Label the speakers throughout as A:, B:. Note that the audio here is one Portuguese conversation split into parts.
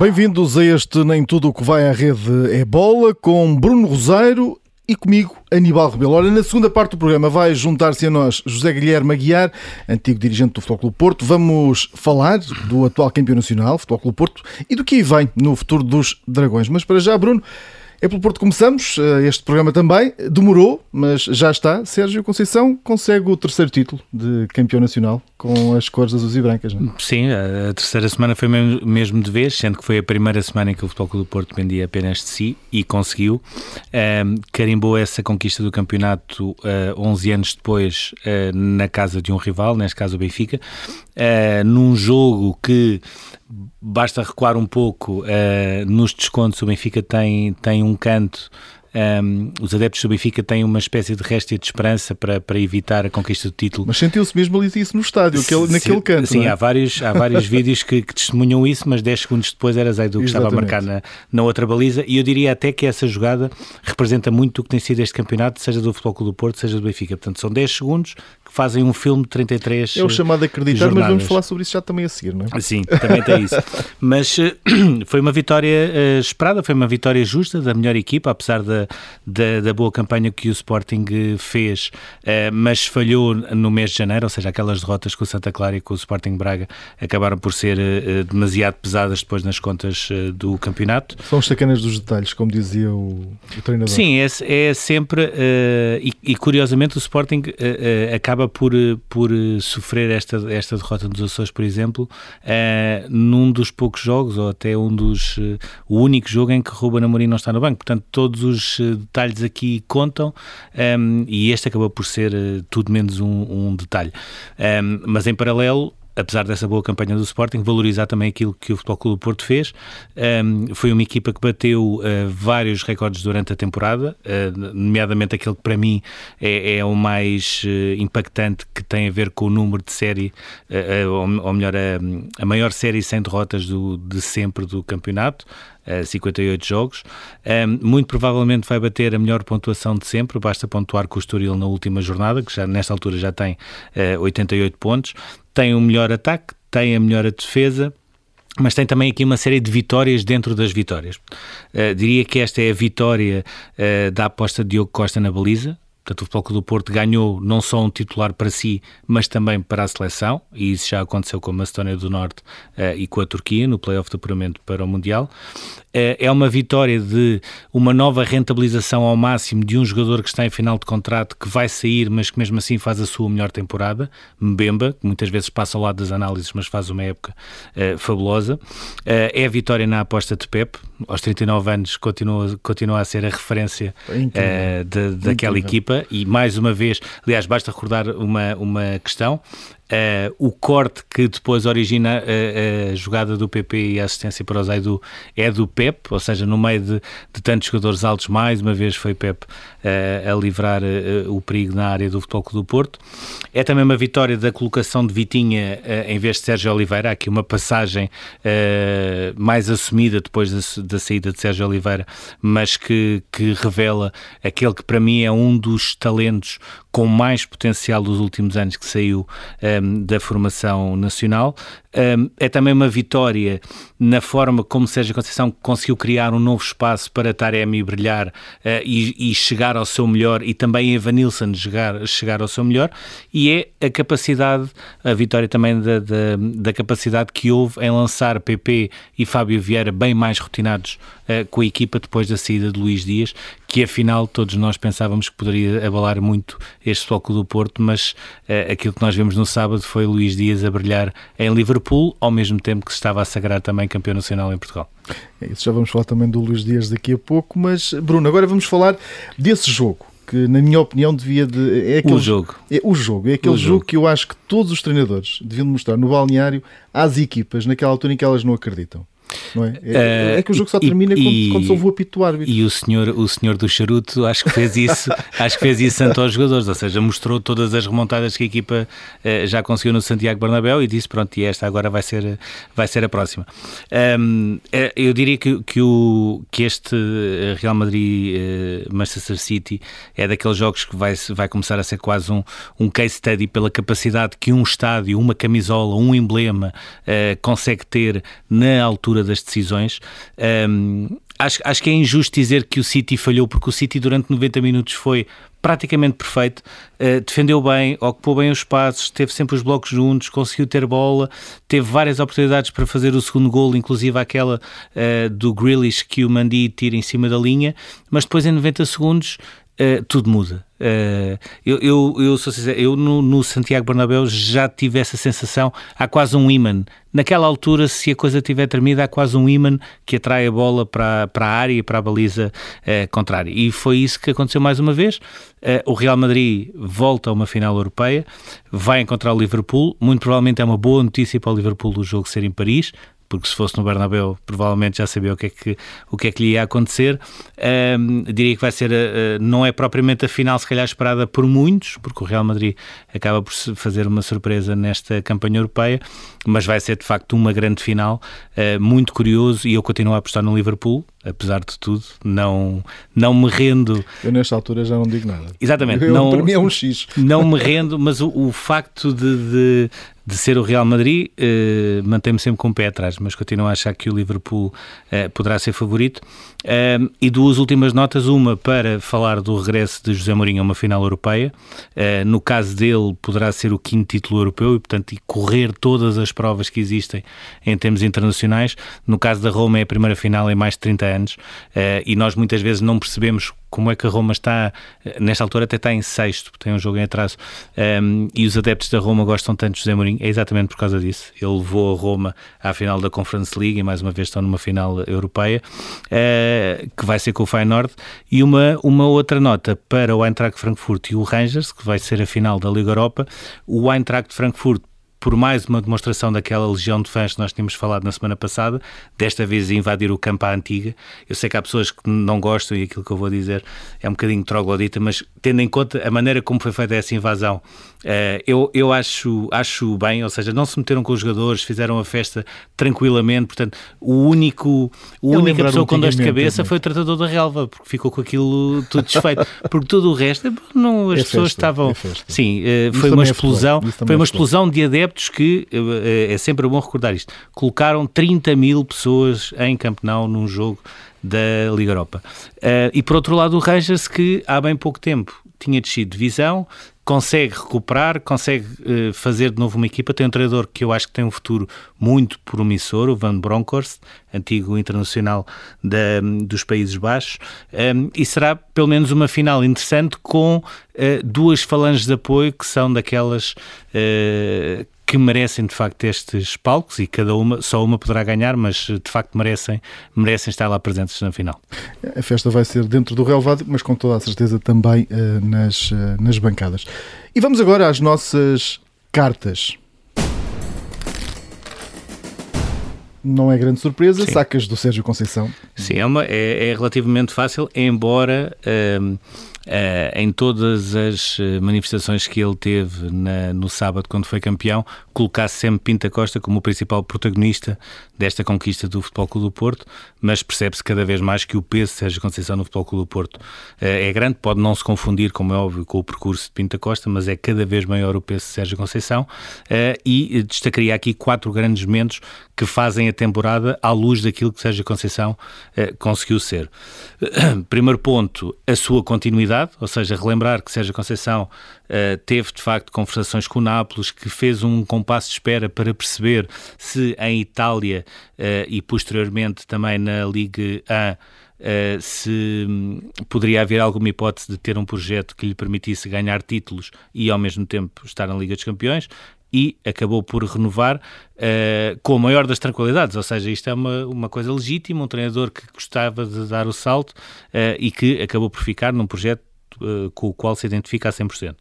A: Bem-vindos a este Nem Tudo o que vai à rede é bola com Bruno Rosário e comigo, Aníbal Rebelo. Olha, na segunda parte do programa vai juntar-se a nós José Guilherme Aguiar, antigo dirigente do Futebol Clube Porto. Vamos falar do atual campeão nacional, Futebol Clube Porto, e do que aí vem no futuro dos Dragões. Mas para já, Bruno, é pelo Porto começamos, eh, este programa também. Demorou, mas já está. Sérgio Conceição consegue o terceiro título de campeão nacional com as cores azuis e brancas. Não?
B: É? Sim, a terceira semana foi mesmo de vez, sendo que foi a primeira semana em que o Futebol Clube do Porto dependia apenas de si e conseguiu. Um, carimbou essa conquista do campeonato uh, eh, 11 anos depois uh, na casa de um rival, neste caso o Benfica, uh, num jogo que basta recuar um pouco, uh, nos descontos o Benfica tem, tem um canto um, os adeptos do Benfica têm uma espécie de réstia de esperança para, para evitar a conquista do título.
A: Mas sentiu-se mesmo ali isso no estádio, aquele, naquele canto.
B: Sim,
A: é?
B: há vários, há vários vídeos que, que, testemunham isso, mas 10 segundos depois era Zaidu que estava a marcar na, na outra baliza. E eu diria até que essa jogada representa muito o que tem sido este campeonato, seja do Futebol Clube do Porto, seja do Benfica. Portanto, são 10 segundos que fazem um filme de 33
A: É o chamado acreditar, jornadas. mas vamos falar sobre isso já também a seguir, não é?
B: Sim, também tem isso. mas uh, foi uma vitória uh, esperada, foi uma vitória justa da melhor equipa, apesar da, da, da boa campanha que o Sporting eh, fez, uh, mas falhou no mês de janeiro, ou seja, aquelas derrotas com o Santa Clara e com o Sporting Braga acabaram por ser demasiado pesadas depois nas contas do campeonato.
A: São os sacanas dos detalhes, como dizia o, o treinador.
B: Sim, é, é sempre, e, e, curiosamente o Sporting acaba por, por sofrer esta, esta derrota nos Açores, por exemplo, num dos poucos jogos, ou até um dos. O único jogo em que Ruben Amorim não está no banco. Portanto, todos os detalhes aqui contam um, ehm, e este acabou por ser uh, tudo menos um, um detalhe. Um, ehm, mas em paralelo, apesar dessa boa campanha do Sporting, valorizar também aquilo que o Futebol Clube do Porto fez. Um, foi uma equipa que bateu uh, vários recordes durante a temporada, uh, nomeadamente aquele que para mim é, é o mais uh, impactante, que tem a ver com o número de série, ou, ou, melhor, a, a, maior série sem derrotas do, de sempre do campeonato. 58 jogos. Muito provavelmente vai bater a melhor pontuação de sempre, basta pontuar com o Estoril na última jornada, que já nesta altura já tem uh, 88 pontos tem o melhor ataque, tem a melhor defesa, mas tem também aqui uma série de vitórias dentro das vitórias. Uh, diria que esta é a vitória uh, da aposta de Diogo Costa na baliza, Portanto, o Futebol Clube do Porto ganhou não só um titular para si, mas também para a seleção, e isso já aconteceu com a Macedónia do Norte uh, e com a Turquia no playoff de apuramento para o Mundial. Uh, é uma vitória de uma nova rentabilização ao máximo de um jogador que está em final de contrato, que vai sair, mas que mesmo assim faz a sua melhor temporada, Mbemba, que muitas vezes passa ao lado das análises, mas faz uma época uh, fabulosa. é a vitória na aposta de Pep, aos 39 anos continua, continua a ser a referência de, daquela equipa. E mais uma vez, aliás, basta recordar uma, uma questão. Uh, o corte que depois origina a, a, jogada do PP e a assistência para o Zaidu é do Pep, ou seja, no meio de, de tantos jogadores altos, mais uma vez foi Pep uh, a livrar uh, o perigo na área do Futebol do Porto. É também uma vitória da colocação de Vitinha em vez de Sérgio Oliveira, aqui uma passagem mais assumida depois da, da, saída de Sérgio Oliveira, mas que, que revela aquele que para mim é um dos talentos com mais potencial dos últimos anos que saiu um, da formação nacional. É também uma vitória na forma como Sérgio Conceição conseguiu criar um novo espaço para Taremi brilhar uh, e, e, chegar ao seu melhor e também Evanilson chegar, chegar ao seu melhor e é a capacidade, a vitória também da, da, da capacidade que houve em lançar PP e Fábio Vieira bem mais rotinados uh, com a equipa depois da saída de Luís Dias, que afinal todos nós pensávamos que poderia abalar muito este foco do Porto, mas uh, aquilo que nós vimos no sábado foi Luís Dias a brilhar em Liverpool, ao mesmo tempo que se estava a sagrar também campeão nacional em Portugal.
A: É isso, já vamos falar também do Luís Dias daqui a pouco, mas Bruno, agora vamos falar desse jogo que na minha opinião devia de
B: é aquele, o jogo
A: é o jogo é aquele jogo. jogo. que eu acho que todos os treinadores deviam mostrar no balneário às equipas naquela altura em que elas não acreditam não é? É, é que o jogo só termina e, quando, quando se ouve o apito do árbitro.
B: E o senhor, o senhor do charuto acho que fez isso, acho que fez isso tanto aos jogadores, ou seja, mostrou todas as remontadas que a equipa uh, já conseguiu no Santiago Bernabéu e disse pronto, e esta agora vai ser, vai ser a próxima. Um, eh, eu diria que, que, o, que este Real Madrid uh, City é daqueles jogos que vai, vai começar a ser quase um, um case study pela capacidade que um estádio, uma camisola, um emblema uh, consegue ter na altura das decisões. Um, acho, acho que é injusto dizer que o City falhou, porque o City durante 90 minutos foi praticamente perfeito, uh, defendeu bem, ocupou bem os espaços, teve sempre os blocos juntos, conseguiu ter bola, teve várias oportunidades para fazer o segundo gol, inclusive aquela uh, do Grealish que o Mandi tira em cima da linha, mas depois em 90 segundos uh, tudo muda. Uh, eu, eu, eu sincero, eu no, no, Santiago Bernabéu já tive essa sensação, há quase um imã. Naquela altura, se a coisa tiver terminado, há quase um imã que atrai a bola para, para a área e para a baliza uh, contrária. E foi isso que aconteceu mais uma vez. Uh, o Real Madrid volta a uma final europeia, vai encontrar o Liverpool. Muito provavelmente é uma boa notícia para o Liverpool o jogo ser em Paris porque se fosse no Bernabéu provavelmente já sabia o que é que, o que, é que lhe ia acontecer. Um, diria que vai ser, uh, não é propriamente a final se calhar esperada por muitos, porque o Real Madrid acaba por fazer uma surpresa nesta campanha europeia, mas vai ser de facto uma grande final, uh, muito curioso e eu continuo a apostar no Liverpool, apesar de tudo, não, não me rendo.
A: Eu nesta altura já não digo nada.
B: Exatamente.
A: Eu,
B: não,
A: para mim é um X.
B: Não me rendo, mas o, o facto de, de, de, ser o Real Madrid eh, mantém-me sempre com o pé atrás, mas continuo a achar que o Liverpool eh, poderá ser favorito. Um, e duas últimas notas, uma para falar do regresso de José Mourinho a uma final europeia. Uh, no caso dele, poderá ser o quinto título europeu e, portanto, correr todas as provas que existem em termos internacionais. No caso da Roma, é a primeira final em mais de 30 anos uh, e nós muitas vezes não percebemos como é que a Roma está, nesta altura até está em sexto, tem um jogo em atraso, um, e os adeptos da Roma gostam tanto de José Mourinho, é exatamente por causa disso. Ele levou a Roma à final da Conference League e mais uma vez estão numa final europeia, uh, que vai ser com o Feyenoord, e uma, uma outra nota para o Eintracht Frankfurt e o Rangers, que vai ser a final da Liga Europa. O Eintracht Frankfurt por mais uma demonstração daquela legião de fãs que nós tínhamos falado na semana passada, desta vez invadir o campo à antiga. Eu sei que há pessoas que não gostam e aquilo que eu vou dizer é um bocadinho troglodita, mas tendo em conta a maneira como foi feita essa invasão, eh, eu, eu acho, acho bem, ou seja, não se meteram com os jogadores, fizeram a festa tranquilamente, portanto, o único, a única pessoa com dor de cabeça foi o tratador da relva, porque ficou com aquilo tudo desfeito, porque todo o resto, não, as é pessoas festa, estavam... É sim, eh, foi uma explosão, foi uma explosão de adeptos que, eh, é sempre bom recordar isto, colocaram 30 mil pessoas em Camp Nou num jogo da Liga Europa. Uh, e por outro lado o Rangers que há bem pouco tempo tinha descido de divisão, consegue recuperar, consegue fazer de novo uma equipa. Tem um treinador que eu acho que tem um futuro muito promissor, o Van Bronckhorst, antigo internacional da, dos Países Baixos, um, e será pelo menos uma final interessante com duas falanges de apoio que são daquelas que merecem de facto estes palcos e cada uma, só uma poderá ganhar, mas de facto merecem, merecem estar lá presentes na final.
A: A festa vai ser dentro do relevado, mas com toda a certeza também uh, nas, uh, nas bancadas. E vamos agora às nossas cartas. Não é grande surpresa, Sim. sacas do Sérgio Conceição.
B: Sim, é, uma, é, é relativamente fácil, embora. Uh, em todas as eh, manifestações que ele teve na, no sábado, quando foi campeão, colocasse sempre Pinta Costa como o principal protagonista desta conquista do Futebol Clube do Porto, mas percebe-se cada vez mais que o peso de Sérgio Conceição no Futebol Clube do Porto uh, é grande, pode não se confundir, como é óbvio, com o percurso de Pinta Costa, mas é cada vez maior o peso de Sérgio Conceição uh, e destacaria aqui quatro grandes momentos que fazem a temporada à luz daquilo que Sérgio Conceição conseguiu ser. Primeiro ponto, a sua continuidade ou seja, relembrar que Sérgio Conceição teve de facto conversações com o Nápoles, que fez um compasso de espera para perceber se em Itália uh, e posteriormente também na Liga 1 Uh, se um, poderia haver alguma hipótese de ter um projeto que lhe permitisse ganhar títulos e ao mesmo tempo estar na Liga dos Campeões e acabou por renovar uh, com a maior das tranquilidades, ou seja, isto é uma, uma coisa legítima, um treinador que gostava de dar o salto uh, e que acabou por ficar num projeto uh, com o qual se identifica a 100%.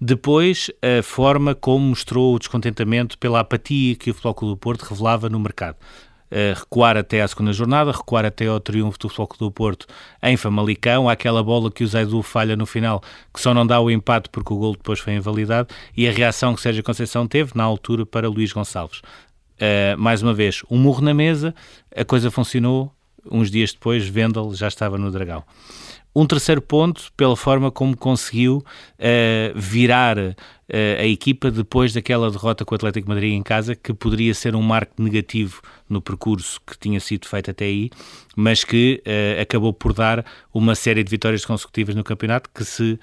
B: Depois, a forma como mostrou o descontentamento pela apatia que o Futebol Clube do Porto revelava no mercado. Recuar até à segunda jornada, recuar até ao triunfo do Futebol Clube do Porto em Famalicão, aquela bola que o Zaidu falha no final, que só não dá o empate porque o gol depois foi invalidado, e a reação que Sérgio Conceição teve na altura para Luís Gonçalves. Uh, mais uma vez, um murro na mesa, a coisa funcionou, uns dias depois Vendel já estava no Dragão. Um terceiro ponto, pela forma como conseguiu uh, virar uh, a equipa depois daquela derrota com o Atlético Madrid em casa, que poderia ser um marco negativo no percurso que tinha sido feito até aí, mas que uh, acabou por dar uma série de vitórias consecutivas no campeonato que se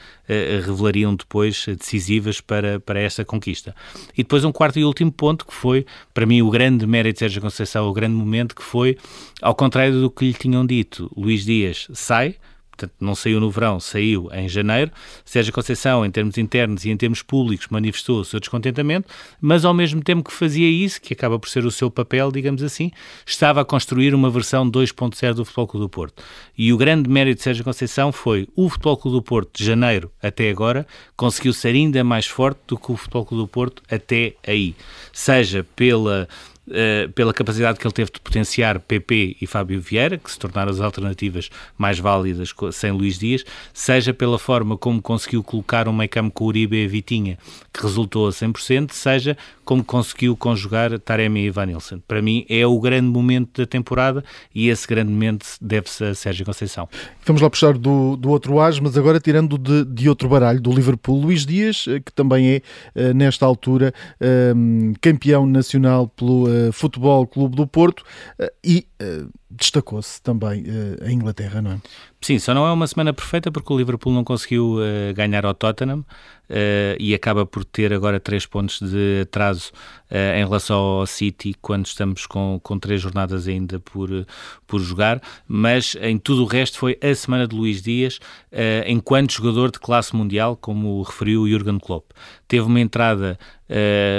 B: revelariam depois decisivas para, para esta conquista. E depois um quarto e último ponto, que foi, para mim, o grande mérito de Sérgio Conceição, o grande momento, que foi, ao contrário do que lhe tinham dito, Luís Dias sai, portanto, não saiu no verão, saiu em janeiro. Sérgio Conceição, em termos internos e em termos públicos, manifestou o seu descontentamento, mas ao mesmo tempo que fazia isso, que acaba por ser o seu papel, digamos assim, estava a construir uma versão 2.0 do Futebol Clube do Porto. E o grande mérito de Sérgio Conceição foi o Futebol Clube do Porto, de janeiro até agora, conseguiu ser ainda mais forte do que o Futebol Clube do Porto até aí. Seja pela Uh, pela capacidade que ele teve de potenciar PP e Fábio Vieira, que se tornaram as alternativas mais válidas sem Luís Dias, seja pela forma como conseguiu colocar um meio campo com Uribe e Vitinha, que resultou a 100%, seja como conseguiu conjugar Taremi e Vanilson. Para mim é o grande momento da temporada e esse grande momento deve-se a Sérgio Conceição.
A: Vamos lá puxar do, do outro as, mas agora tirando de, de outro baralho, do Liverpool, Luís Dias, eh, que também é, eh, nesta altura, campeão nacional pelo Futebol Clube do Porto uh, e uh, destacou-se também uh, a Inglaterra, não é?
B: Sim, só não é uma semana perfeita porque o Liverpool não conseguiu uh, ganhar ao Tottenham uh, e acaba por ter agora três pontos de atraso em relação ao City quando estamos com, com três jornadas ainda por, por jogar, mas em tudo o resto foi a semana de Luís Dias enquanto jogador de classe mundial, como referiu o Jurgen Klopp. Teve uma entrada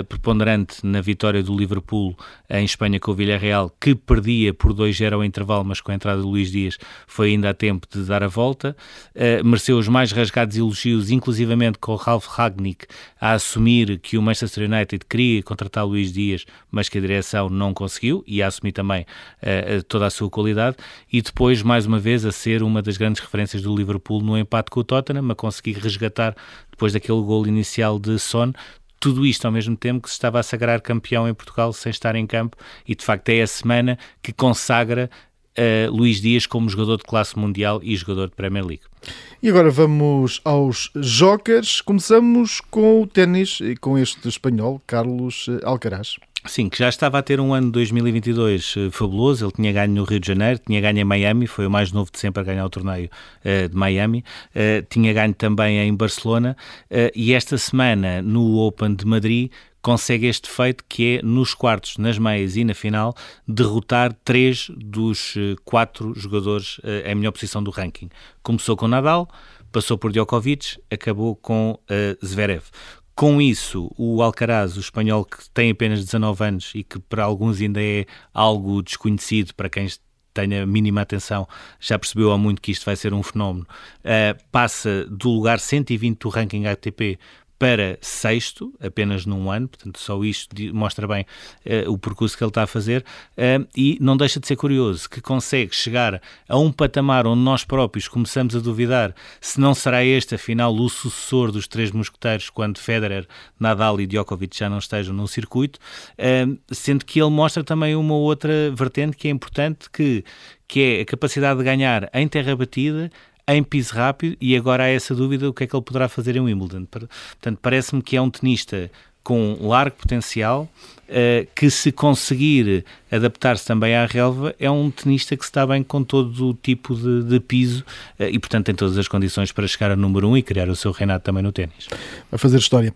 B: preponderante na vitória do Liverpool em Espanha com o Villarreal, que perdia por 2-0 ao intervalo, mas com a entrada de Luís Dias foi ainda a tempo de dar a volta. Uh, mereceu os mais rasgados elogios, inclusivamente com o Ralf Ragnick a assumir que o Manchester United queria contratar Luís Dias, mas que a direção não conseguiu, e a assumir também uh, toda a sua qualidade. E depois, mais uma vez, a ser uma das grandes referências do Liverpool no empate com o Tottenham, a conseguir resgatar depois daquele gol inicial de Son, tudo isto ao mesmo tempo que se estava a sagrar campeão em Portugal sem estar em campo e de facto é a semana que consagra uh, Luís Dias como jogador de classe mundial e jogador de Premier League.
A: E agora vamos aos jokers. Começamos com o ténis e com este espanhol, Carlos Alcaraz.
B: Sim, que já estava a ter um ano 2022 uh, eh, fabuloso. Ele tinha ganho no Rio de Janeiro, tinha ganho em Miami, foi o mais novo de sempre a ganhar o torneio uh, de Miami. Uh, tinha ganho também em Barcelona. e esta semana, no Open de Madrid, consegue este feito que é, nos quartos, nas meias e na final, derrotar três dos quatro jogadores em melhor posição do ranking. Começou com Nadal, passou por Djokovic, acabou com Zverev. Com isso, o Alcaraz, o espanhol que tem apenas 19 anos e que para alguns ainda é algo desconhecido para quem tenha mínima atenção, já percebeu há muito que isto vai ser um fenómeno, uh, passa do lugar 120 do ranking ATP para sexto, apenas num ano, portanto, só isto mostra bem uh, o percurso que ele está a fazer, uh, e não deixa de ser curioso que consegue chegar a um patamar onde nós próprios começamos a duvidar se não será este, afinal, o sucessor dos três mosqueteiros quando Federer, Nadal e Djokovic já não estejam no circuito, uh, sendo que ele mostra também uma outra vertente que é importante, que, que é a capacidade de ganhar em terra batida, em piso rápido e agora há essa dúvida o que é que ele poderá fazer em Wimbledon. Portanto, parece-me que é um tenista com largo potencial, uh, que se conseguir adaptar-se também à relva, é um tenista que está bem com todo o tipo de, de piso uh, e, portanto, tem todas as condições para chegar a número 1 um e criar o seu reinado também no ténis.
A: Vai fazer história.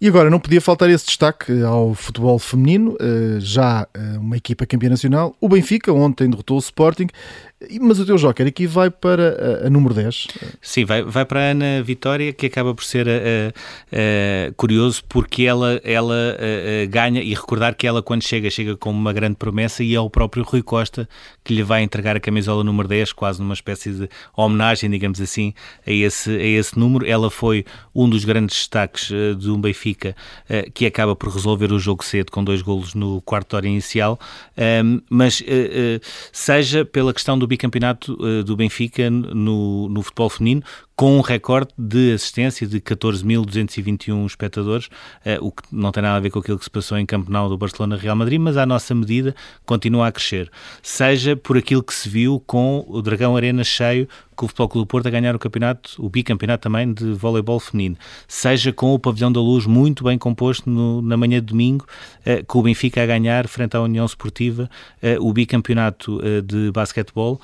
A: E agora não podia faltar esse destaque ao futebol feminino, eh, já uma equipa campeã nacional. O Benfica ontem derrotou o Sporting mas o teu Joker aqui vai para a, a, número 10.
B: Sim, vai, vai para a Ana Vitória, que acaba por ser uh, uh, curioso porque ela, ela ganha e recordar que ela, quando chega, chega com uma grande promessa e é o próprio Rui Costa que lhe vai entregar a camisola número 10, quase numa espécie de homenagem, digamos assim, a esse, a esse número. Ela foi um dos grandes destaques de um Benfica que acaba por resolver o jogo cedo com dois golos no quarto hora inicial, mas seja pela questão do do bicampeonato uh, do Benfica no, no futebol feminino, com um recorde de assistência de 14.221 espectadores, uh, o que não tem nada a ver com aquilo que se passou em Camp Nou do Barcelona-Real Madrid, mas à nossa medida continua a crescer. Seja por aquilo que se viu com o Dragão Arena cheio, com o Futebol Clube do Porto a ganhar o campeonato, o bicampeonato também de voleibol feminino, seja com o Pavilhão da Luz muito bem composto no, na manhã de domingo, eh, com o Benfica a ganhar frente à União Esportiva eh, o bicampeonato eh, de basquetebol.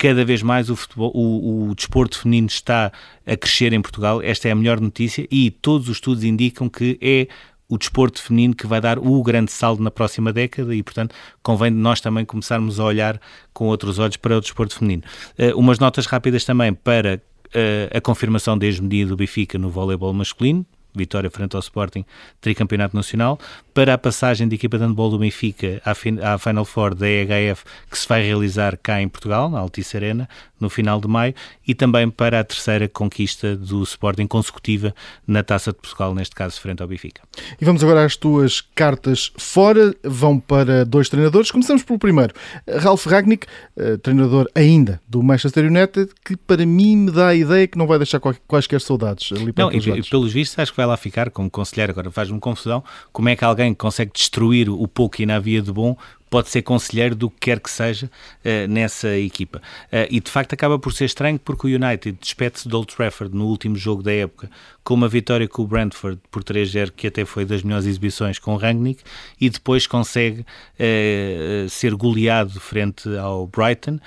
B: Cada vez mais o, futebol, o, o desporto feminino está a crescer em Portugal, esta é a melhor notícia e todos os estudos indicam que é o desporto feminino que vai dar o grande saldo na próxima década e, portanto, convém nós também começarmos a olhar com outros olhos para o desporto feminino. Uh, umas notas rápidas também para uh, a confirmação da ex-medida do Benfica no voleibol masculino, vitória frente ao Sporting, tricampeonato nacional, para a passagem da equipa de handball do Benfica à, à Final Four da EHF, que se vai realizar cá em Portugal, na Altice Arena, no final de maio, e também para a terceira conquista do Sporting consecutiva na Taça de Portugal, neste caso frente ao Benfica.
A: E vamos agora às tuas cartas fora, vão para dois treinadores. Começamos pelo primeiro, Ralf Ragnick, eh, treinador ainda do Manchester United, que para mim me dá a ideia que não vai deixar quaisquer saudades ali para
B: Não, e, pelos vistos acho que vai lá ficar como conselheiro. Agora faz-me confusão como é que alguém consegue destruir o pouco que ainda havia de bom pode ser conselheiro do que quer que seja uh, nessa equipa. Uh, e de facto acaba por ser estranho porque o United despede-se de Old Trafford no último jogo da época com uma vitória com o Brentford por 3-0, que até foi das melhores exibições com o Rangnick, e depois consegue uh, ser goleado frente ao Brighton.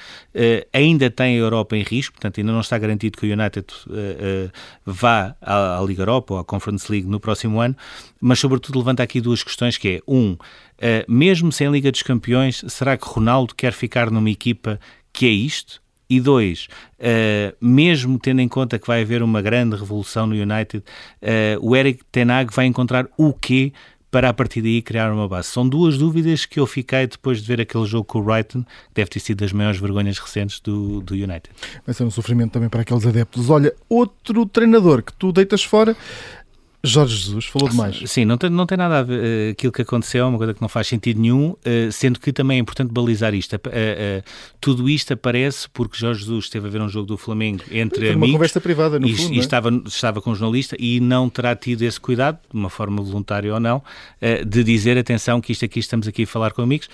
B: ainda tem a Europa em risco, portanto ainda não está garantido que o United vá à, à Liga Europa ou à Conference League no próximo ano, mas sobretudo levanta aqui duas questões que é, um, mesmo sem Liga dos será que Ronaldo quer ficar numa equipa que é isto? E dois, uh, mesmo tendo em conta que vai haver uma grande revolução no United, uh, o Eric Tenag vai encontrar o quê para a partir daí criar uma base? São duas dúvidas que eu fiquei depois de ver aquele jogo com o Brighton, que deve ter sido das maiores vergonhas recentes do, do United.
A: Vai ser um sofrimento também para aqueles adeptos. Olha, outro treinador que tu deitas fora Jorge Jesus falou demais.
B: Sim, não tem, não tem nada a ver uh, aquilo que aconteceu, é uma coisa que não faz sentido nenhum, uh, sendo que também é importante balizar isto. Uh, tudo isto aparece porque Jorge Jesus esteve a ver um jogo do Flamengo entre Foi amigos.
A: uma conversa privada, no
B: e,
A: fundo.
B: E é? estava, estava com um jornalista e não terá tido esse cuidado, de uma forma voluntária ou não, de dizer, atenção, que isto aqui estamos aqui a falar com amigos,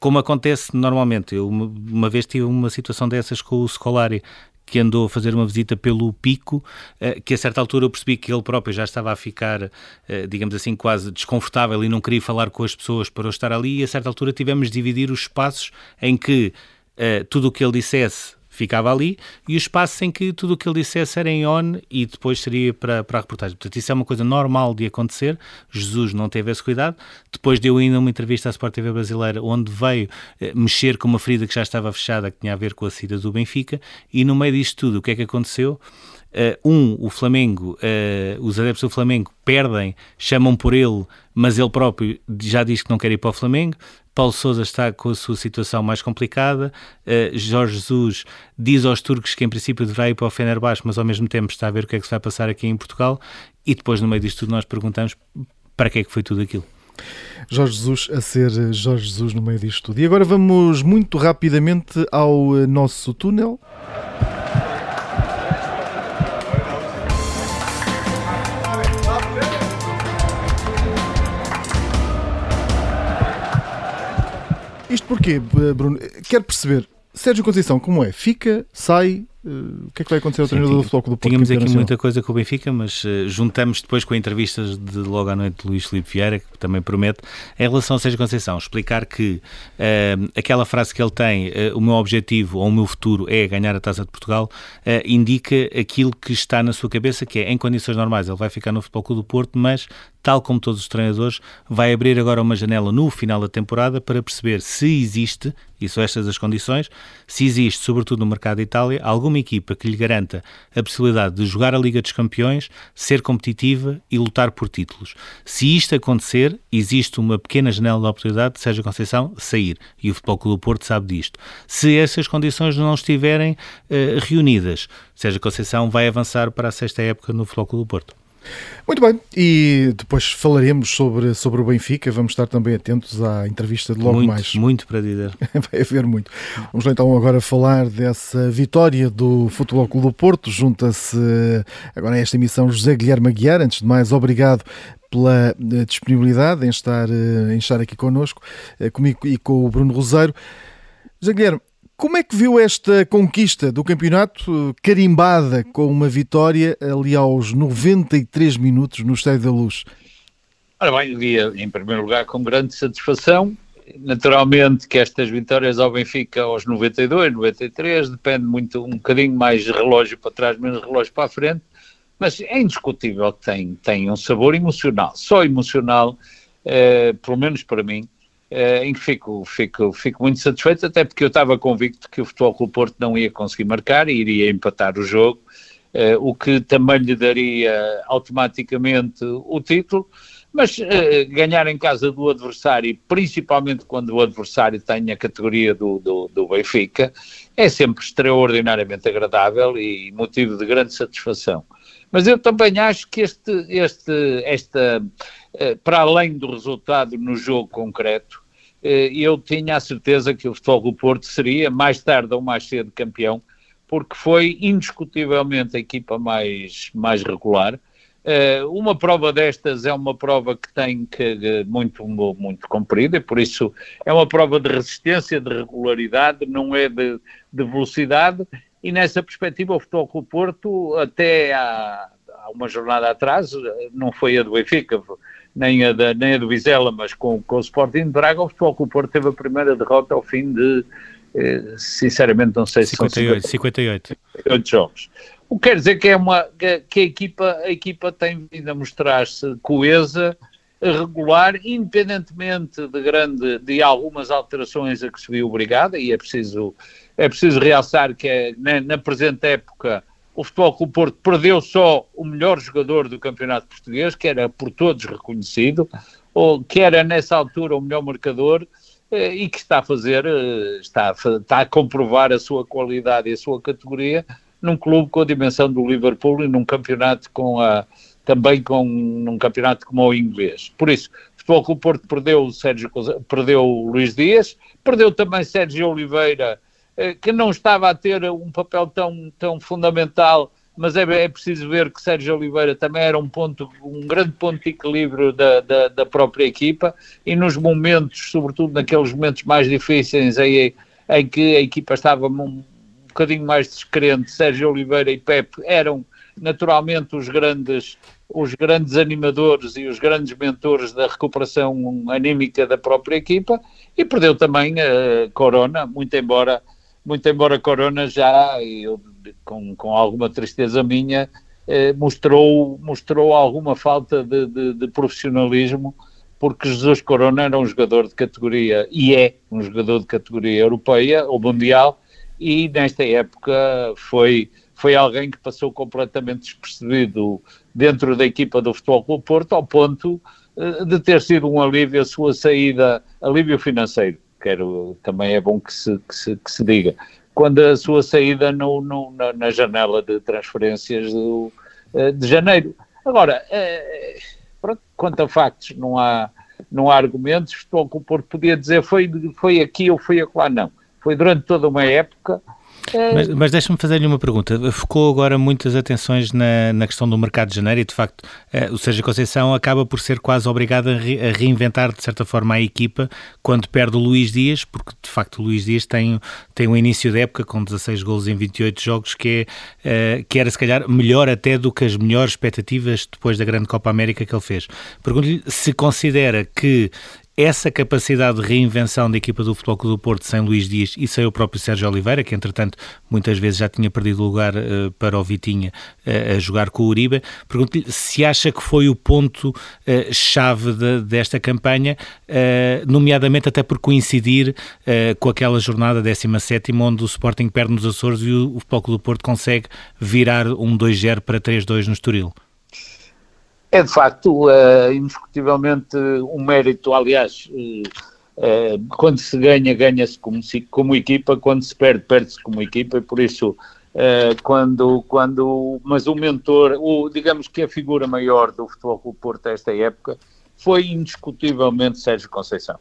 B: como acontece normalmente. Eu uma vez tive uma situação dessas com o Scolari, que andou a fazer uma visita pelo Pico, eh, que a certa altura eu percebi que ele próprio já estava a ficar, eh, digamos assim, quase desconfortável e não queria falar com as pessoas para eu estar ali, e a certa altura tivemos de dividir os espaços em que eh, tudo o que ele dissesse ficava ali, e o espaço em que tudo o que ele dissesse era em on e depois seria para, para a reportagem. Portanto, isso é uma coisa normal de acontecer. Jesus não teve esse cuidado. Depois deu ainda uma entrevista à Sport TV brasileira, onde veio eh, mexer com uma ferida que já estava fechada, que tinha a ver com a saída do Benfica, e no meio disto tudo, o que é que aconteceu? Uh, um, o Flamengo, uh, os adeptos do Flamengo perdem, chamam por ele, mas ele próprio já diz que não quer ir para o Flamengo. Paulo Sousa está com a sua situação mais complicada. Uh, Jorge Jesus diz aos turcos que em princípio deverá ir para o Fenerbahçe, mas ao mesmo tempo está a ver o que é que se vai passar aqui em Portugal. E depois, no meio disto tudo, nós perguntamos para que é que foi tudo aquilo.
A: Jorge Jesus a ser Jorge Jesus no meio disto tudo. E agora vamos muito rapidamente ao eh, nosso túnel. Isto porquê, Bruno? Quero perceber. Sérgio Conceição, como é? Fica, sai, Uh, o que é que vai acontecer ao Sim, treinador do Futebol do
B: Porto? Tínhamos aqui muita coisa com o Benfica, mas uh, juntamos depois com entrevistas de logo à noite de Luís Filipe Vieira, que também promete, em relação a Sérgio Conceição, explicar que uh, aquela frase que ele tem, o meu objetivo ou o meu futuro é ganhar a Taça de Portugal, indica aquilo que está na sua cabeça, que é, em condições normais, ele vai ficar no Futebol Clube do Porto, mas tal como todos os treinadores, vai abrir agora uma janela no final da temporada para perceber se existe, e são estas as condições, se existe, sobretudo no mercado de Itália, alguma equipa que lhe garanta a possibilidade de jogar a Liga dos Campeões, ser competitiva e lutar por títulos. Se isto acontecer, existe uma pequena janela de oportunidade de Sérgio Conceição sair, e o Futebol Clube do Porto sabe disto. Se essas condições não estiverem uh, reunidas, Sérgio Conceição vai avançar para a sexta época no Futebol Clube do Porto.
A: Muito bem, e depois falaremos sobre, sobre o Benfica. Vamos estar também atentos à entrevista de logo
B: muito,
A: mais.
B: Muito para dizer.
A: Vai haver muito. Vamos então agora falar dessa vitória do Futebol Clube do Porto. Junta-se agora a esta emissão José Guilherme Aguiar. Antes de mais, obrigado pela eh, disponibilidade em estar, eh, em estar aqui connosco, eh, comigo e com o Bruno Roseiro. José Guilherme, como é que viu esta conquista do campeonato carimbada com uma vitória ali aos 93 minutos no Estádio da Luz?
C: Ora bem, via em primeiro lugar com grande satisfação. Naturalmente que estas vitórias ao Benfica aos 92, 93, depende muito, um bocadinho mais relógio para trás, menos relógio para a frente, mas é indiscutível que tem, tem um sabor emocional, só emocional, eh, pelo menos para mim, em que fico, fico, fico muito satisfeito, até porque eu estava convicto que o Futebol Clube Porto não ia conseguir marcar e iria empatar o jogo, eh, o que também lhe daria automaticamente o título, mas eh, ganhar em casa do adversário, principalmente quando o adversário tem a categoria do, do, do Benfica, é sempre extraordinariamente agradável e motivo de grande satisfação. Mas eu também acho que este, este, esta, eh, para além do resultado no jogo concreto, eh, eu tinha a certeza que o Futebol do Porto seria, mais tarde ou mais cedo, campeão, porque foi indiscutivelmente a equipa mais, mais regular. Eh, uma prova destas é uma prova que tem que muito, muito comprida, por isso é uma prova de resistência, de regularidade, não é de, de velocidade, e nessa perspectiva o Futebol Clube Porto, até há, há, uma jornada atrás, não foi a do Benfica, nem a, da, nem a do Vizela, mas com, com o Sporting de Braga, o Futebol Clube Porto teve a primeira derrota ao fim de, eh, sinceramente não sei
B: 58, se são 58.
C: 58 jogos. O que quer dizer que é uma que a equipa a equipa tem vindo a mostrar-se coesa, regular, independentemente de grande de algumas alterações a que se viu obrigada e é preciso é preciso realçar que é, na, na presente época o Futebol Clube Porto perdeu só o melhor jogador do campeonato português, que era por todos reconhecido, ou que era nessa altura o melhor marcador, eh, e que está a fazer, eh, está a, está a comprovar a sua qualidade e a sua categoria num clube com a dimensão do Liverpool e num campeonato com a, também com num campeonato como o inglês. Por isso, o Futebol Clube Porto perdeu o Sérgio, perdeu o Luís Dias, perdeu também Sérgio Oliveira, que não estava a ter um papel tão, tão fundamental, mas é, é preciso ver que Sérgio Oliveira também era um ponto, um grande ponto de equilíbrio da, da, da própria equipa e nos momentos, sobretudo naqueles momentos mais difíceis em, em que a equipa estava um bocadinho mais descrente, Sérgio Oliveira e Pepe eram naturalmente os grandes os grandes animadores e os grandes mentores da recuperação anímica da própria equipa e perdeu também a Corona, muito embora muito embora Corona já, eu, com, com alguma tristeza minha, eh, mostrou, mostrou alguma falta de, de, de, profissionalismo, porque Jesus Corona era um jogador de categoria, e é um jogador de categoria europeia ou mundial, e nesta época foi, foi alguém que passou completamente despercebido dentro da equipa do Futebol Clube Porto, ao ponto eh, de ter sido um alívio a sua saída, alívio financeiro quero, também é bom que se, que se, que se diga. Quando a sua saída no, no, na, na, janela de transferências do, eh, de janeiro. Agora, é, pronto, quanto a factos, não há, não há argumentos. Estou com o Porto podia dizer foi, foi aqui ou foi acolá. Não. Foi durante toda uma época.
B: Mas, mas deixa-me fazer-lhe uma pergunta. Focou agora muitas atenções na, na questão do mercado de janeiro e, de facto, eh, o Sérgio Conceição acaba por ser quase obrigado a, re, a, reinventar, de certa forma, a equipa quando perde o Luís Dias, porque, de facto, o Luís Dias tem, tem um início de época com 16 golos em 28 jogos que, é, que era, se calhar, melhor até do que as melhores expectativas depois da grande Copa América que ele fez. Pergunto-lhe se considera que essa capacidade de reinvenção da equipa do Futebol Clube do Porto sem Luís Dias e sem o próprio Sérgio Oliveira, que entretanto muitas vezes já tinha perdido lugar uh, para o Vitinha uh, a jogar com o Uribe, pergunto-lhe se acha que foi o ponto-chave uh, de, desta campanha, nomeadamente até por coincidir com aquela jornada 17 onde o Sporting perde nos Açores e o, o Futebol Clube do Porto consegue virar um 2-0 para 3-2 no Estoril.
C: É de facto, uh, indiscutivelmente, um mérito. Aliás, uh, quando se ganha, ganha-se como, como, equipa, quando se perde, perde-se como equipa, e por isso uh, quando, quando, mas o mentor, o, digamos que a figura maior do Futebol Clube Porto esta época foi indiscutivelmente Sérgio Conceição.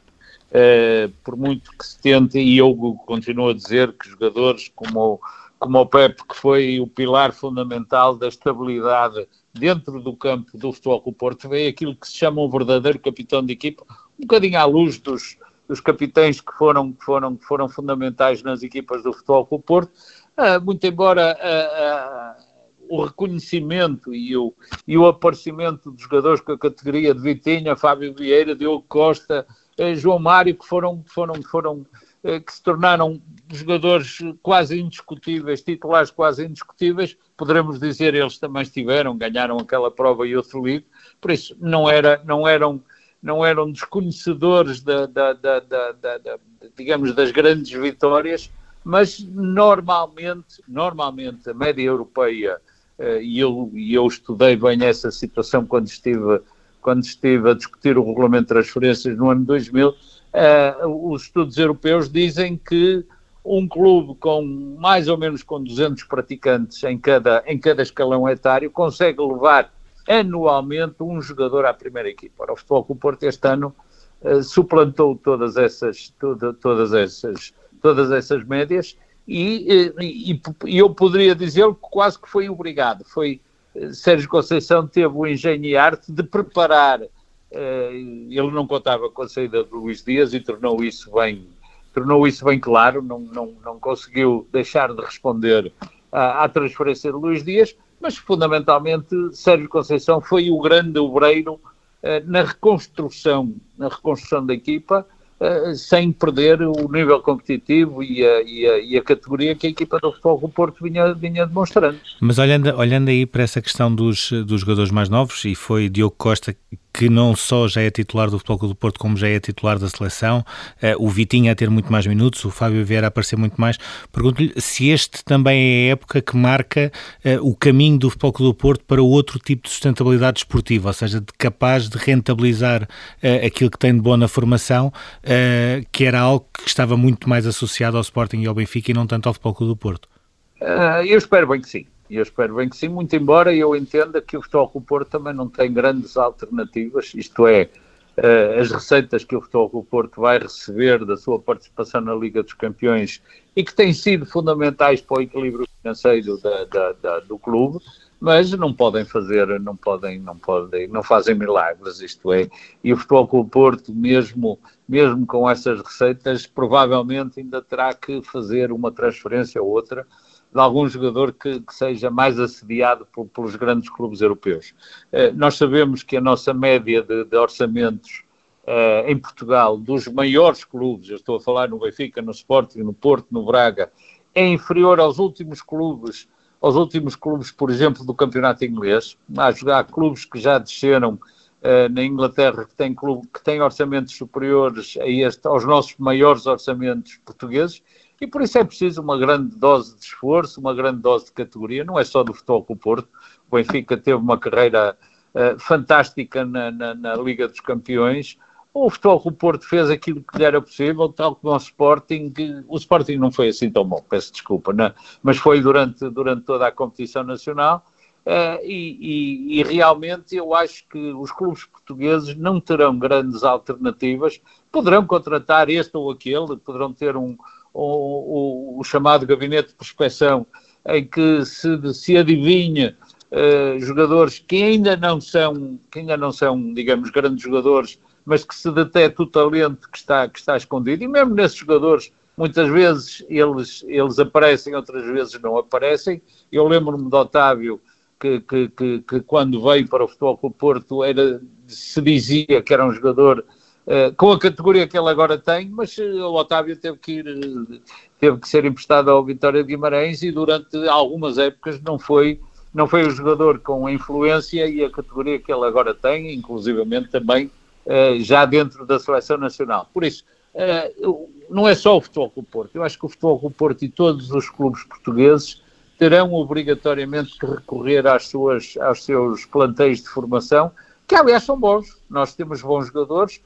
C: Uh, por muito que se tente, e eu continuo a dizer que jogadores como, como o Pepe, que foi o pilar fundamental da estabilidade dentro do campo do Futebol Clube Porto, veio aquilo que se chama um verdadeiro capitão de equipa, um bocadinho à luz dos, dos capitães que foram, que foram, que foram fundamentais nas equipas do Futebol Clube Porto, uh, muito embora uh, uh, o reconhecimento e o, e o aparecimento dos jogadores com a categoria de Vitinha, Fábio Vieira, Diogo Costa, eh, João Mário, que foram, foram, foram que se tornaram jogadores quase indiscutíveis, titulares quase indiscutíveis, poderemos dizer eles também estiveram, ganharam aquela prova e outro ligo, por isso não, era, não eram não eram desconhecedores da, da, da, da, digamos das grandes vitórias, mas normalmente, normalmente a média europeia uh, e eu, eu estudei bem essa situação quando estive quando estive a discutir o regulamento de transferências no ano 2000, uh, eh, os estudos europeus dizem que um clube com mais ou menos com 200 praticantes em cada, em cada escalão etário consegue levar anualmente um jogador à primeira equipa. Ora, o Futebol Clube Porto este ano uh, suplantou todas essas, toda, todas, essas, todas essas médias e, e, e eu poderia dizer que quase que foi obrigado. Foi eh, Sérgio Conceição teve o engenho e arte de preparar. Uh, ele não contava com a saída de Luís Dias e tornou isso bem, tornou isso bem claro. Não, não, não conseguiu deixar de responder à, à transferência de Luís Dias mas fundamentalmente Sérgio Conceição foi o grande obreiro eh, na reconstrução, na reconstrução da equipa, eh, sem perder o nível competitivo e a, e, a, e a, categoria que a equipa do Futebol do Porto vinha, vinha demonstrando.
B: Mas olhando, olhando aí para essa questão dos, dos jogadores mais novos, e foi Diogo Costa que não só já é titular do Futebol Clube do Porto, como já é titular da seleção, uh, o Vitinho a ter muito mais minutos, o Fábio Vieira a aparecer muito mais. Pergunto-lhe se este também é a época que marca uh, o caminho do Futebol Clube do Porto para outro tipo de sustentabilidade esportiva, ou seja, de capaz de rentabilizar uh, aquilo que tem de bom na formação, que era algo que estava muito mais associado ao Sporting e ao Benfica e não tanto ao Futebol Clube do Porto.
C: eu espero bem que sim. E eu espero bem que sim, muito embora eu entenda que o Futebol Porto também não tem grandes alternativas, isto é, uh, as receitas que o Futebol Porto vai receber da sua participação na Liga dos Campeões e que têm sido fundamentais para o equilíbrio financeiro da, da, da, do clube, mas não podem fazer, não podem, não podem, não fazem milagres, isto é, e o Futebol Porto, mesmo, mesmo com essas receitas, provavelmente ainda terá que fazer uma transferência ou outra de algum jogador que, que seja mais assediado por, pelos grandes clubes europeus. Uh, nós sabemos que a nossa média de, de orçamentos uh, em Portugal, dos maiores clubes, eu estou a falar no Benfica, no Sporting, no Porto, no Braga, é inferior aos últimos clubes, aos últimos clubes, por exemplo, do campeonato inglês. Há, há clubes que já desceram uh, na Inglaterra que têm, clube, que têm orçamentos superiores a este, aos nossos maiores orçamentos portugueses e por isso é preciso uma grande dose de esforço, uma grande dose de categoria, não é só do futebol com o Porto. O Benfica teve uma carreira uh, fantástica na, na, na, Liga dos Campeões. O futebol com o Porto fez aquilo que lhe era possível, tal como o Sporting. O Sporting não foi assim tão bom, peço desculpa, não, mas foi durante, durante toda a competição nacional. Uh, e, e, e, realmente eu acho que os clubes portugueses não terão grandes alternativas, poderão contratar este ou aquele, poderão ter um, o, o, o chamado gabinete de prospecção, em que se, se adivinha uh, jogadores que ainda não são, que ainda não são, digamos, grandes jogadores, mas que se detecta o talento que está, que está escondido, e mesmo nesses jogadores, muitas vezes eles, eles aparecem, outras vezes não aparecem. Eu lembro-me de Otávio, que, que, que, que, quando veio para o Futebol Clube Porto era, se dizia que era um jogador eh, com a categoria que ele agora tem, mas eh, o Otávio teve que ir, eh, teve que ser emprestado ao Vitória de Guimarães e durante algumas épocas não foi, não foi o jogador com a influência e a categoria que ele agora tem, inclusivamente também já dentro da seleção nacional. Por isso, não é só o Futebol Clube Porto, eu acho que o Futebol Clube Porto e todos os clubes portugueses terão obrigatoriamente que recorrer às suas, aos seus plantéis de formação, que aliás são bons. Nós temos bons jogadores,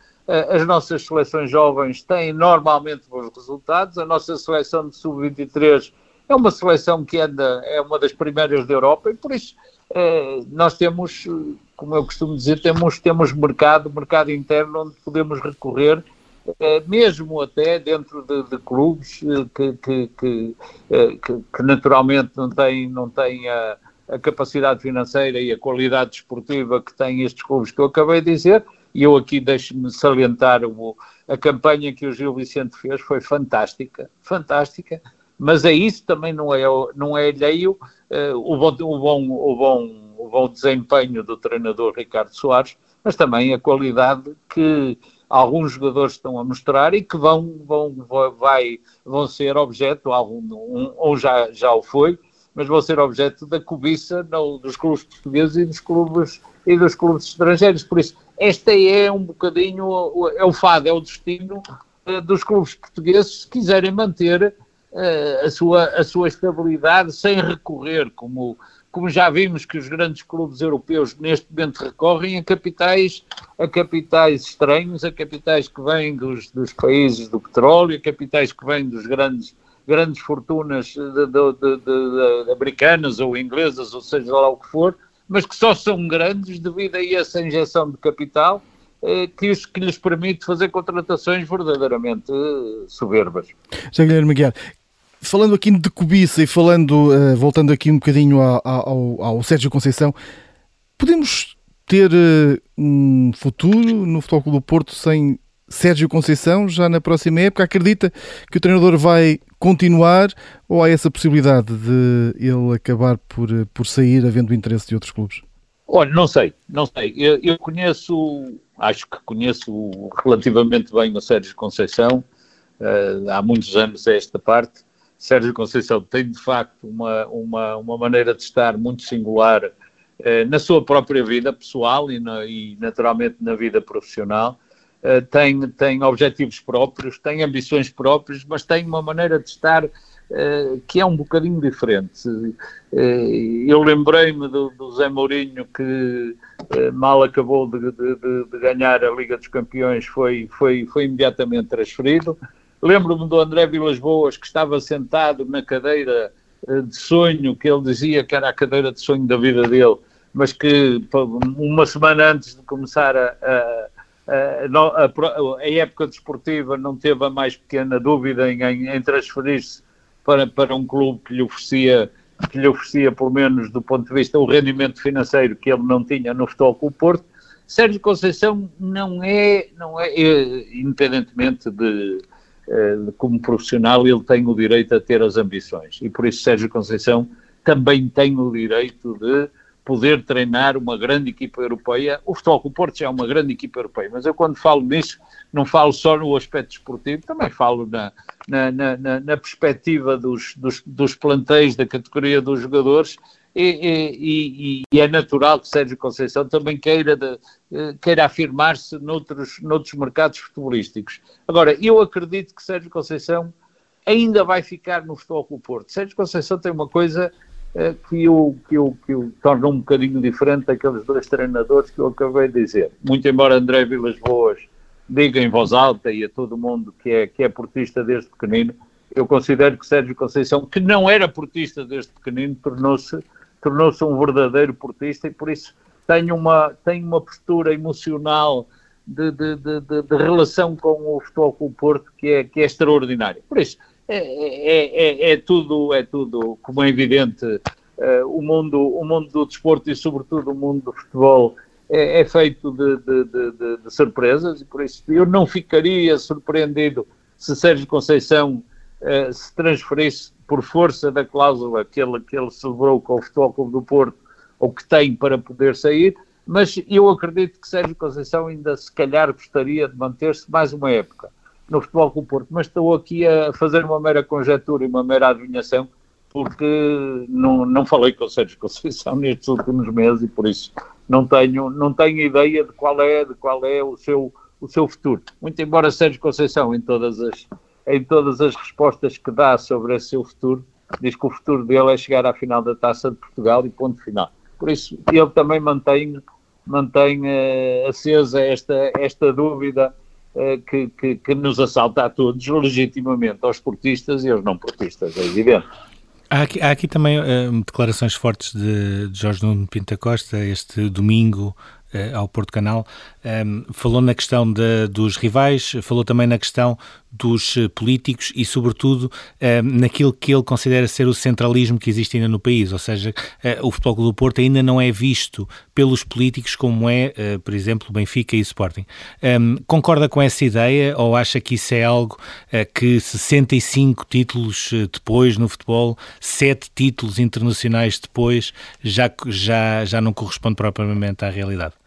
C: as nossas seleções jovens têm normalmente bons resultados. A nossa seleção de sub-23 é uma seleção que anda, é uma das primeiras da Europa e por isso eh, nós temos, como eu costumo dizer, temos, temos mercado, mercado interno onde podemos recorrer eh, mesmo até dentro de, de clubes eh, que, que, que, que, que naturalmente não têm, não têm a, a capacidade financeira e a qualidade desportiva que têm estes clubes que eu acabei de dizer, e eu aqui deixo-me salientar o, a campanha que o Gil Vicente fez, foi fantástica, fantástica, mas é isso também não é, não é alheio uh, o, bom, o, bom, o, bom, o bom desempenho do treinador Ricardo Soares, mas também a qualidade que alguns jogadores estão a mostrar e que vão, vão, vai, vão ser objeto, algum, um, ou já, já o foi, mas vão ser objeto da cobiça dos clubes portugueses e dos clubes, e dos clubes estrangeiros. Por isso, esta é um bocadinho, é o fado, é o destino uh, dos clubes portugueses se quiserem manter uh, a, sua, a sua estabilidade sem recorrer, como, como já vimos que os grandes clubes europeus neste momento recorrem a capitais, a capitais estranhos, a capitais que vêm dos, dos países do petróleo, a capitais que vêm dos grandes grandes fortunas de, de, de, americanas ou inglesas, ou seja lá o que for, mas que só são grandes devido a essa injeção de capital eh, que, os, que lhes permite fazer contratações verdadeiramente eh, soberbas.
A: Já Guilherme Guiar, falando aqui de cobiça e falando, uh, voltando aqui um bocadinho ao, ao, ao Sérgio Conceição, podemos ter um futuro no Futebol do Porto sem Sérgio Conceição já na próxima época? Acredita que o treinador vai continuar ou há essa possibilidade de ele acabar por, por sair havendo interesse de outros clubes?
C: Olha, não sei, não sei. Eu, eu conheço, acho que conheço relativamente bem o Sérgio Conceição, uh, há muitos anos a esta parte. Sérgio Conceição tem de facto uma, uma, uma maneira de estar muito singular uh, na sua própria vida pessoal e, na, e naturalmente na vida profissional. Uh, tem, tem objetivos próprios, tem ambições próprias, mas tem uma maneira de estar uh, que é um bocadinho diferente. Uh, eu lembrei-me do, do, Zé Mourinho que mal acabou de, de, de, ganhar a Liga dos Campeões, foi, foi, foi imediatamente transferido. Lembro-me do André Vilas Boas que estava sentado na cadeira de sonho, que ele dizia que era a cadeira de sonho da vida dele, mas que uma semana antes de começar a a, a, época desportiva não teve a mais pequena dúvida em, em, transferir-se para, para um clube que lhe oferecia que lhe oferecia, pelo menos do ponto de vista, o rendimento financeiro que ele não tinha no Futebol Clube Porto. Sérgio Conceição não é, não é, é independentemente de, eh, de, como profissional, ele tem o direito a ter as ambições. E por isso Sérgio Conceição também tem o direito de poder treinar uma grande equipa europeia. O Futebol Clube Porto já é uma grande equipa europeia, mas eu quando falo nisso, não falo só no aspecto esportivo, também falo na, na, na, na perspectiva dos, dos, dos plantéis, da categoria dos jogadores, e, e, e, é natural que Sérgio Conceição também queira, eh, queira afirmar-se noutros, noutros mercados futebolísticos. Agora, eu acredito que Sérgio Conceição ainda vai ficar no Futebol Clube Porto. Sérgio Conceição tem uma coisa que o, que, o, que o torna um bocadinho diferente daqueles dois treinadores que eu acabei de dizer. Muito embora André Vilas Boas diga em voz alta e a todo mundo que é, que é portista desde pequenino, eu considero que Sérgio Conceição, que não era portista desde pequenino, tornou-se tornou um verdadeiro portista e por isso tem uma, tem uma postura emocional de, de, de, de, relação com o Futebol Clube Porto que é, que é extraordinária. Por isso, é, é, é, é, tudo, é tudo, como é evidente, uh, o, mundo, o mundo do desporto e, sobretudo, o mundo do futebol é, é feito de, de, de, de, surpresas e, por isso, eu não ficaria surpreendido se Sérgio Conceição uh, se transferisse por força da cláusula que ele, que ele celebrou com o Futebol Clube do Porto ou que tem para poder sair, mas eu acredito que Sérgio Conceição ainda se calhar gostaria de manter-se mais uma época no Futebol o Porto, mas estou aqui a fazer uma mera conjectura e uma mera adivinhação, porque não, não falei com o Sérgio Conceição nestes últimos meses e por isso não tenho, não tenho ideia de qual é, de qual é o, seu, o seu futuro. Muito embora Sérgio Conceição, em todas, as, em todas as respostas que dá sobre esse seu futuro, diz que o futuro dele é chegar à final da Taça de Portugal e ponto final. Por isso, ele também mantém, mantém uh, acesa esta, esta dúvida eh, que, que, que, nos assalta a todos, legitimamente, aos portistas e aos não portistas, é evidente.
B: Há aqui, há aqui também uh, declarações fortes de, de Jorge Nuno Pinta Costa este domingo uh, ao Porto Canal. Um, falou na questão de, dos rivais, falou também na questão dos eh, políticos e, sobretudo, eh, naquilo que ele considera ser o centralismo que existe ainda no país, ou seja, eh, o Futebol Clube do Porto ainda não é visto pelos políticos como é, por exemplo, Benfica e Sporting. Concorda com essa ideia ou acha que isso é algo que 65 títulos depois no futebol, 7 títulos internacionais depois, já, já, já não corresponde propriamente à realidade?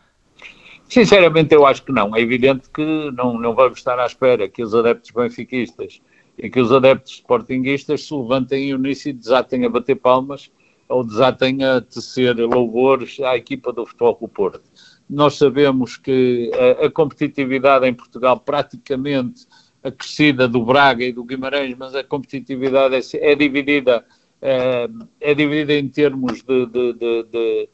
C: Sinceramente, eu acho que não. É evidente que não, não vamos estar à espera que os adeptos benfiquistas e que os adeptos sportinguistas se levantem em uníssono e desatem a bater palmas ou desatem a tecer louvores à equipa do Futebol Clube Porto. Nós sabemos que a, a, competitividade em Portugal praticamente acrescida do Braga e do Guimarães, mas a competitividade é, é dividida é, é, dividida em termos de, de, de, de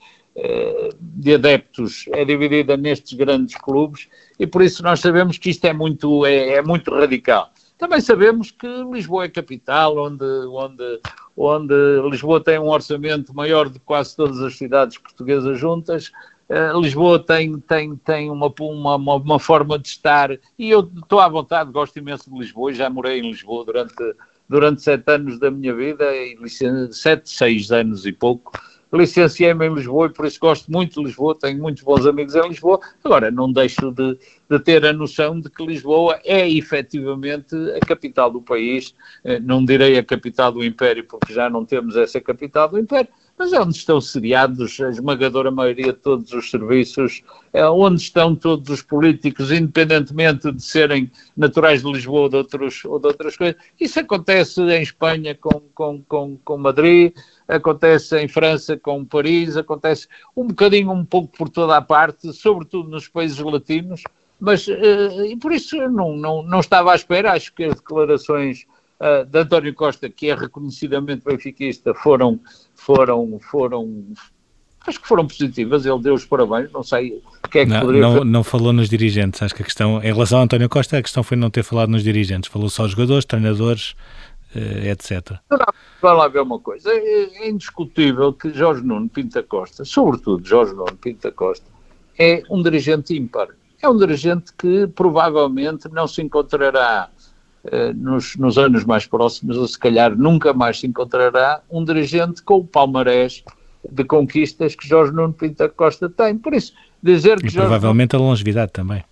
C: de adeptos é dividida nestes grandes clubes e por isso nós sabemos que isto é muito, é, é muito radical. Também sabemos que Lisboa é capital, onde, onde, onde Lisboa tem um orçamento maior de quase todas as cidades portuguesas juntas. Uh, Lisboa tem, tem, tem uma, uma, uma, forma de estar, e eu estou à vontade, gosto imenso de Lisboa, já morei em Lisboa durante, durante sete anos da minha vida, sete, seis anos e pouco, licenciei-me em Lisboa e por isso gosto muito de Lisboa, tenho muitos bons amigos em Lisboa. Agora, não deixo de, de ter a noção de que Lisboa é efetivamente a capital do país, eh, não direi a capital do Império, porque já não temos essa capital do Império, mas é onde estão sediados a esmagadora maioria de todos os serviços, é onde estão todos os políticos, independentemente de serem naturais de Lisboa ou de, outros, ou de outras coisas. Isso acontece em Espanha com, com, com, com Madrid, acontece em França com Paris, acontece um bocadinho, um pouco por toda a parte, sobretudo nos países latinos, mas uh, e por isso não, não, não estava à espera, acho que as declarações uh, de António Costa, que é reconhecidamente benfiquista, foram foram, foram acho que foram positivas, ele deu os parabéns, não sei o que é que
B: não,
C: poderia
B: não, não falou nos dirigentes, acho que a questão, em relação a António Costa, a questão foi não ter falado nos dirigentes, falou só aos jogadores, treinadores, eh, etc.
C: Não, vai lá ver uma coisa, é, é indiscutível que Jorge Nuno Pinta Costa, sobretudo Jorge Nuno Pinta Costa, é um dirigente ímpar, é um dirigente que provavelmente não se encontrará nos, nos, anos mais próximos, ou se calhar nunca mais se encontrará um dirigente com o palmarés de conquistas que Jorge Nuno Pinto Costa tem. Por isso, dizer que.
B: E Jorge provavelmente Nuno... a longevidade também.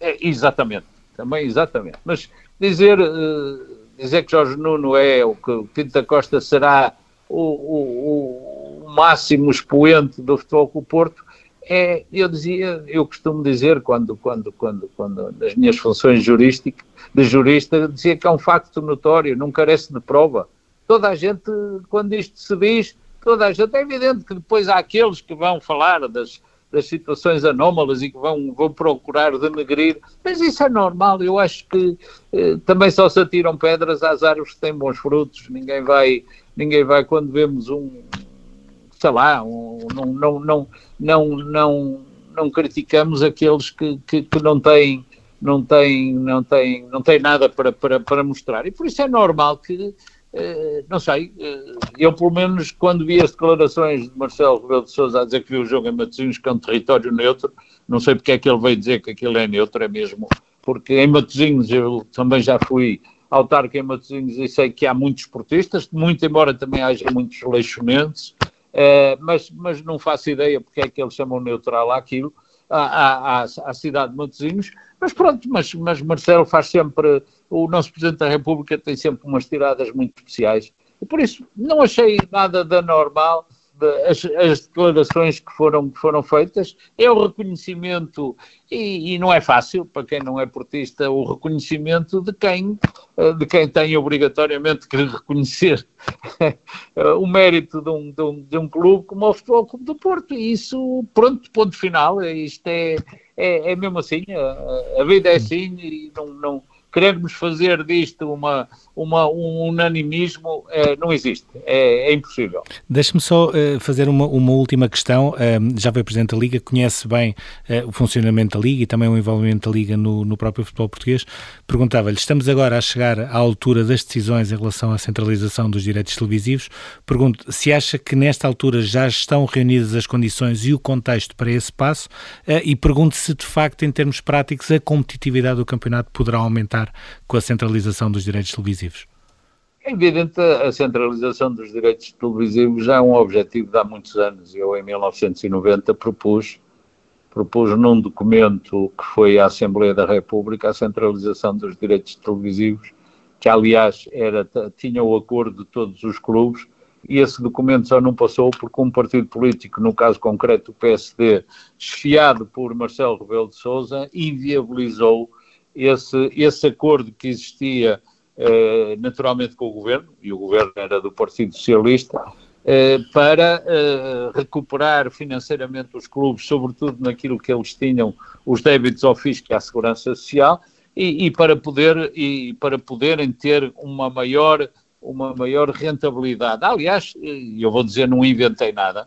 C: É, exatamente, também exatamente. Mas dizer, uh, dizer que Jorge Nuno é o que Pinto Costa será o, o, o máximo expoente do futebol com o Porto é, eu dizia, eu costumo dizer quando, quando, quando, quando nas minhas funções jurísticas, de jurista, dizia que é um facto notório, não carece de prova. Toda a gente, quando isto se diz, toda a gente, é evidente que depois há aqueles que vão falar das, das situações anómalas e que vão, vão procurar denegrir, mas isso é normal, eu acho que eh, também só se atiram pedras às árvores que têm bons frutos, ninguém vai, ninguém vai quando vemos um, sei lá, um, não, não, não, não, não, não criticamos aqueles que, que, que não têm não têm não têm não têm nada para, para, para mostrar. E por isso é normal que eh, não sei, eh, eu pelo menos quando vi as declarações de Marcelo Rebelo de Sousa a dizer que viu o jogo em Matosinhos que é um território neutro, não sei porque é que ele veio dizer que aquilo é neutro, é mesmo, porque em Matosinhos eu também já fui autarca em Matosinhos e sei que há muitos esportistas, muito embora também haja muitos leixonenses, Uh, mas, mas não faço ideia porque é que eles chamam neutral aquilo, à, cidade de Matosinhos, mas pronto, mas, mas Marcelo faz sempre, o nosso Presidente da República tem sempre umas tiradas muito especiais, e por isso não achei nada da normal, as, as, declarações que foram, que foram feitas, é o reconhecimento, e, e, não é fácil para quem não é portista, o reconhecimento de quem, eh, de quem tem obrigatoriamente que reconhecer o mérito de um, de, um, de um clube como o Futebol Clube do Porto. E isso, pronto, ponto final, isto é, é, é mesmo assim, a, a vida é assim e não, não queremos fazer disto uma, uma, um unanimismo, é, não existe, é, é impossível.
B: Deixe-me só uh, fazer uma, uma última questão. Uh, já foi Presidente da Liga, conhece bem o funcionamento da Liga e também o envolvimento da Liga no, no próprio futebol português. Perguntava-lhe, estamos agora a chegar à altura das decisões em relação à centralização dos direitos televisivos. Pergunto se acha que nesta altura já estão reunidas as condições e o contexto para esse passo e pergunto se de facto, em termos práticos, a competitividade do campeonato poderá aumentar com a centralização dos direitos televisivos?
C: É evidente a centralização dos direitos televisivos já é um objetivo de há muitos anos. Eu, em 1990, propus, propus num documento que foi à Assembleia da República a centralização dos direitos televisivos, que, aliás, era, tinha o acordo de todos os clubes, e esse documento só não passou porque um partido político, no caso concreto o PSD, esfiado por Marcelo Rebelo de Sousa, inviabilizou esse, esse acordo que existia eh, naturalmente com o governo, e o governo era do Partido Socialista, eh, para eh, recuperar financeiramente os clubes, sobretudo naquilo que eles tinham, os débitos ao fisco e à segurança social, e, e, para, poder, e para poderem ter uma maior, uma maior rentabilidade. Aliás, eu vou dizer, não inventei nada,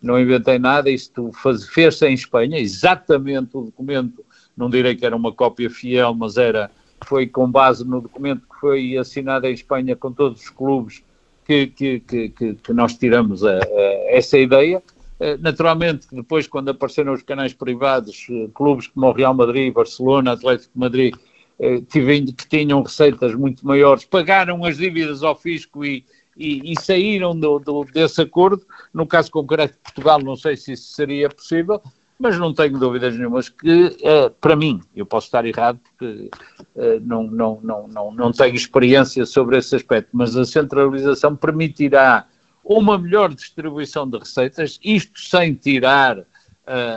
C: não inventei nada, isto fez-se em Espanha, exatamente o documento não direi que era uma cópia fiel, mas era, foi com base no documento que foi assinado em Espanha com todos os clubes que, que, que, que nós tiramos a, a essa ideia. Eh, naturalmente, depois, quando apareceram os canais privados, eh, clubes como o Real Madrid, Barcelona, Atlético de Madrid, eh, que tinham receitas muito maiores, pagaram as dívidas ao fisco e, e, e saíram do, do, desse acordo. No caso concreto de Portugal, não sei se isso seria possível, mas não tenho dúvidas nenhumas que, eh, para mim, eu posso estar errado porque eh, não, não, não, não, não tenho experiência sobre esse aspecto, mas a centralização permitirá uma melhor distribuição de receitas, isto sem tirar uh,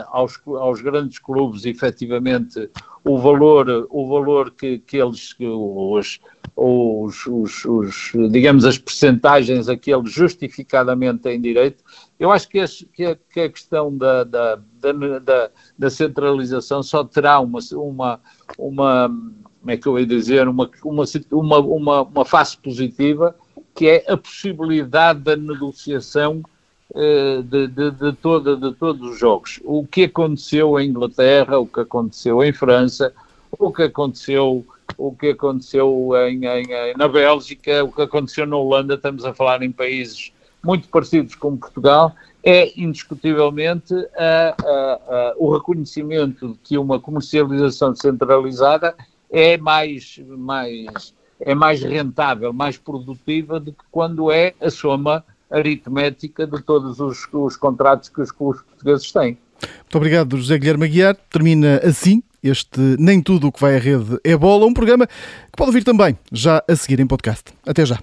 C: aos, aos grandes clubes, efetivamente, o valor, o valor que, que eles, os, os, os, os, digamos, as percentagens a que eles justificadamente têm direito, eu acho que, que, a, que a, questão da, da, da, da, centralização só terá uma, uma, uma, como é que eu ia dizer, uma, uma, uma, uma, uma face positiva, que é a possibilidade da negociação eh, de, de, de, toda, de todos os jogos. O que aconteceu em Inglaterra, o que aconteceu em França, o que aconteceu o que aconteceu em, em, na Bélgica, o que aconteceu na Holanda, estamos a falar em países muito parecidos com Portugal, é indiscutivelmente a, a, a, o reconhecimento de que uma comercialização centralizada é mais, mais, é mais rentável, mais produtiva do que quando é a soma aritmética de todos os, os contratos que os clubes portugueses têm.
A: Muito obrigado, José Guilherme Aguiar. Termina assim este Nem Tudo o que vai à rede é bola, um programa que pode ouvir também já a seguir em podcast. Até já.